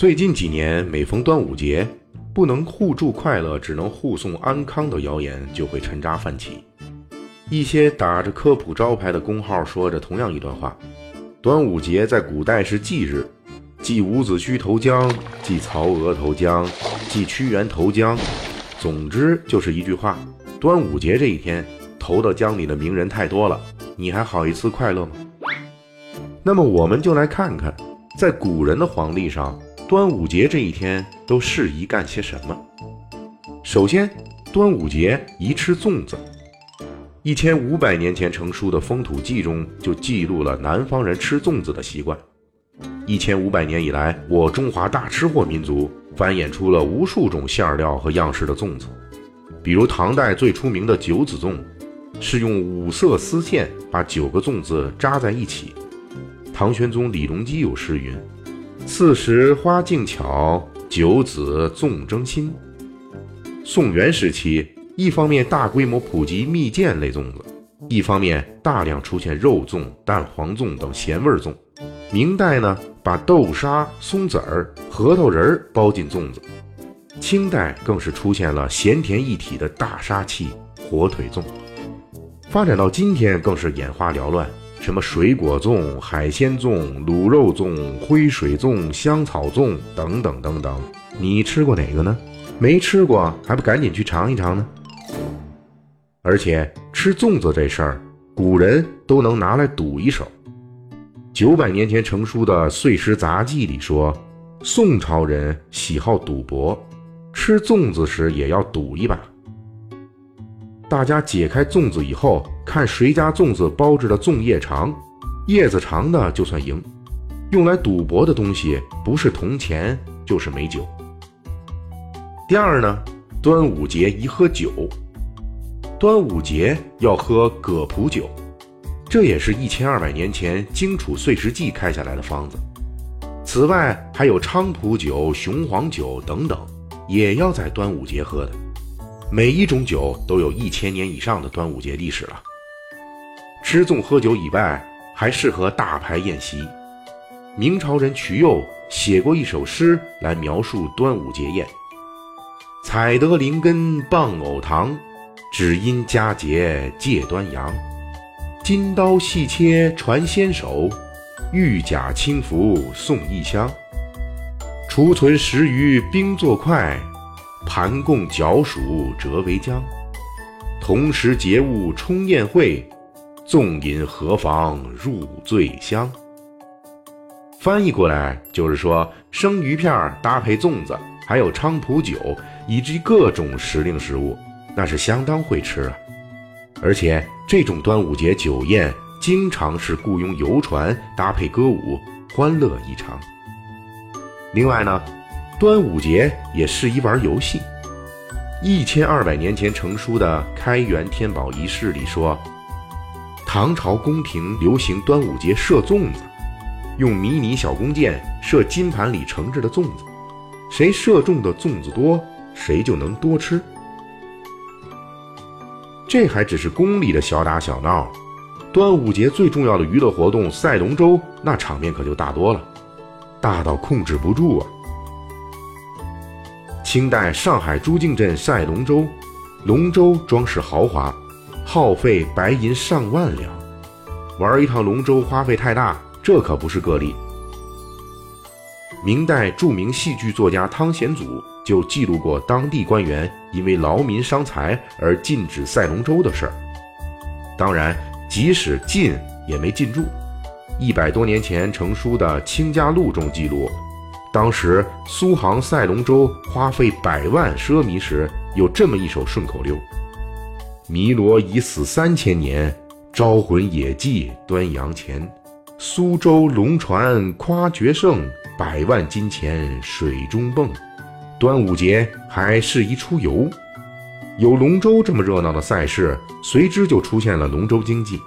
最近几年，每逢端午节，不能互助快乐，只能互送安康的谣言就会沉渣泛起。一些打着科普招牌的公号说着同样一段话：端午节在古代是祭日，祭伍子胥投江，祭曹娥投江，祭屈原投江。总之就是一句话：端午节这一天，投到江里的名人太多了，你还好意思快乐吗？那么我们就来看看，在古人的黄历上，端午节这一天都适宜干些什么。首先，端午节宜吃粽子。一千五百年前成书的《风土记》中就记录了南方人吃粽子的习惯。一千五百年以来，我中华大吃货民族繁衍出了无数种馅料和样式的粽子，比如唐代最出名的九子粽，是用五色丝线把九个粽子扎在一起。唐玄宗李隆基有诗云：“四时花竞巧，九子粽争新。”宋元时期，一方面大规模普及蜜饯类粽子，一方面大量出现肉粽、蛋黄粽等咸味粽。明代呢，把豆沙、松子儿、核桃仁儿包进粽子。清代更是出现了咸甜一体的大杀器火腿粽。发展到今天，更是眼花缭乱。什么水果粽、海鲜粽、卤肉粽、灰水粽、香草粽等等等等，你吃过哪个呢？没吃过还不赶紧去尝一尝呢？而且吃粽子这事儿，古人都能拿来赌一手。九百年前成书的《岁时杂记》里说，宋朝人喜好赌博，吃粽子时也要赌一把。大家解开粽子以后，看谁家粽子包着的粽叶长，叶子长的就算赢。用来赌博的东西不是铜钱就是美酒。第二呢，端午节宜喝酒，端午节要喝葛蒲酒，这也是一千二百年前《荆楚岁时记》开下来的方子。此外还有菖蒲酒、雄黄酒等等，也要在端午节喝的。每一种酒都有一千年以上的端午节历史了。吃粽喝酒以外，还适合大排宴席。明朝人瞿佑写过一首诗来描述端午节宴：“采得灵根傍藕塘，只因佳节借端阳。金刀细切传先手，玉甲轻拂送异乡。储存十余冰作块。”盘贡角黍折为浆，同时节物充宴会，纵饮何妨入醉乡。翻译过来就是说，生鱼片搭配粽子，还有菖蒲酒，以及各种时令食物，那是相当会吃啊！而且这种端午节酒宴，经常是雇佣游船搭配歌舞，欢乐异常。另外呢。端午节也适宜玩游戏。一千二百年前成书的《开元天宝遗事》里说，唐朝宫廷流行端午节射粽子，用迷你小弓箭射金盘里盛着的粽子，谁射中的粽子多，谁就能多吃。这还只是宫里的小打小闹，端午节最重要的娱乐活动赛龙舟，那场面可就大多了，大到控制不住啊！清代上海朱泾镇赛龙舟，龙舟装饰豪华，耗费白银上万两。玩一趟龙舟花费太大，这可不是个例。明代著名戏剧作家汤显祖就记录过当地官员因为劳民伤财而禁止赛龙舟的事儿。当然，即使禁也没禁住。一百多年前成书的《清嘉录》中记录。当时苏杭赛龙舟花费百万奢靡时，有这么一首顺口溜：“弥罗已死三千年，招魂野祭端阳前。苏州龙船夸绝胜，百万金钱水中蹦。”端午节还适宜出游，有龙舟这么热闹的赛事，随之就出现了龙舟经济。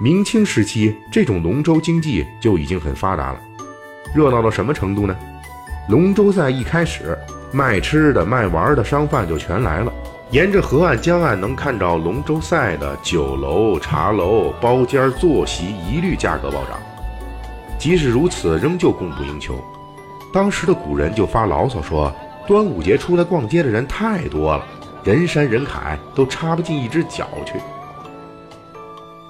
明清时期，这种龙舟经济就已经很发达了。热闹到什么程度呢？龙舟赛一开始，卖吃的、卖玩的商贩就全来了。沿着河岸、江岸能看到龙舟赛的酒楼、茶楼、包间、坐席，一律价格暴涨。即使如此，仍旧供不应求。当时的古人就发牢骚说，端午节出来逛街的人太多了，人山人海，都插不进一只脚去。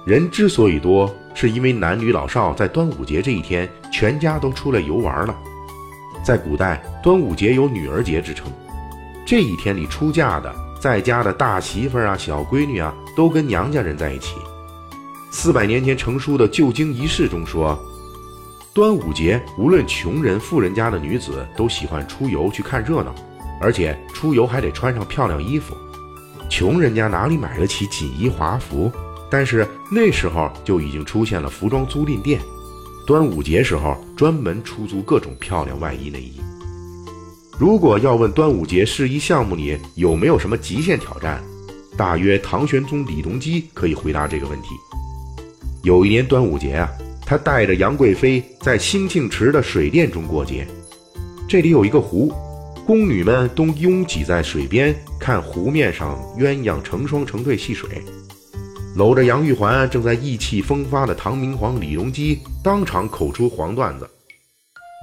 人之所以多，是因为男女老少在端午节这一天，全家都出来游玩了。在古代，端午节有女儿节之称，这一天里出嫁的，在家的大媳妇啊、小闺女啊，都跟娘家人在一起。四百年前成书的《旧经遗事》中说，端午节无论穷人、富人家的女子都喜欢出游去看热闹，而且出游还得穿上漂亮衣服。穷人家哪里买得起锦衣华服？但是那时候就已经出现了服装租赁店，端午节时候专门出租各种漂亮外衣内衣。如果要问端午节试衣项目里有没有什么极限挑战，大约唐玄宗李隆基可以回答这个问题。有一年端午节啊，他带着杨贵妃在兴庆池的水殿中过节，这里有一个湖，宫女们都拥挤在水边看湖面上鸳鸯成双成对戏水。搂着杨玉环正在意气风发的唐明皇李隆基当场口出黄段子：“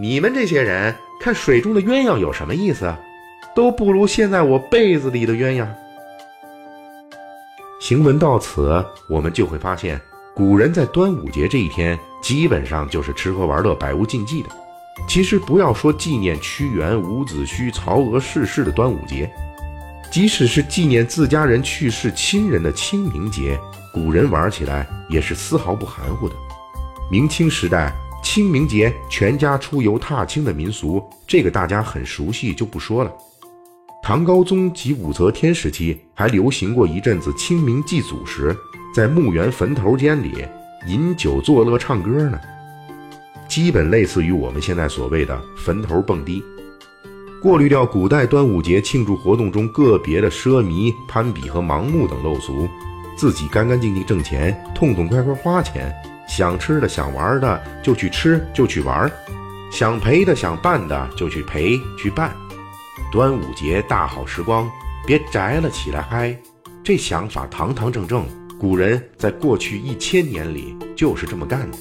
你们这些人看水中的鸳鸯有什么意思？都不如现在我被子里的鸳鸯。”行文到此，我们就会发现，古人在端午节这一天基本上就是吃喝玩乐、百无禁忌的。其实不要说纪念屈原、伍子胥、曹娥逝世的端午节，即使是纪念自家人去世亲人的清明节。古人玩起来也是丝毫不含糊的。明清时代，清明节全家出游踏青的民俗，这个大家很熟悉，就不说了。唐高宗及武则天时期，还流行过一阵子清明祭祖时，在墓园坟头间里饮酒作乐、唱歌呢，基本类似于我们现在所谓的坟头蹦迪。过滤掉古代端午节庆祝活动中个别的奢靡、攀比和盲目等陋俗。自己干干净净挣钱，痛痛快快花钱，想吃的想玩的就去吃就去玩，想陪的想办的就去陪去办。端午节大好时光，别宅了起来嗨！这想法堂堂正正，古人在过去一千年里就是这么干的。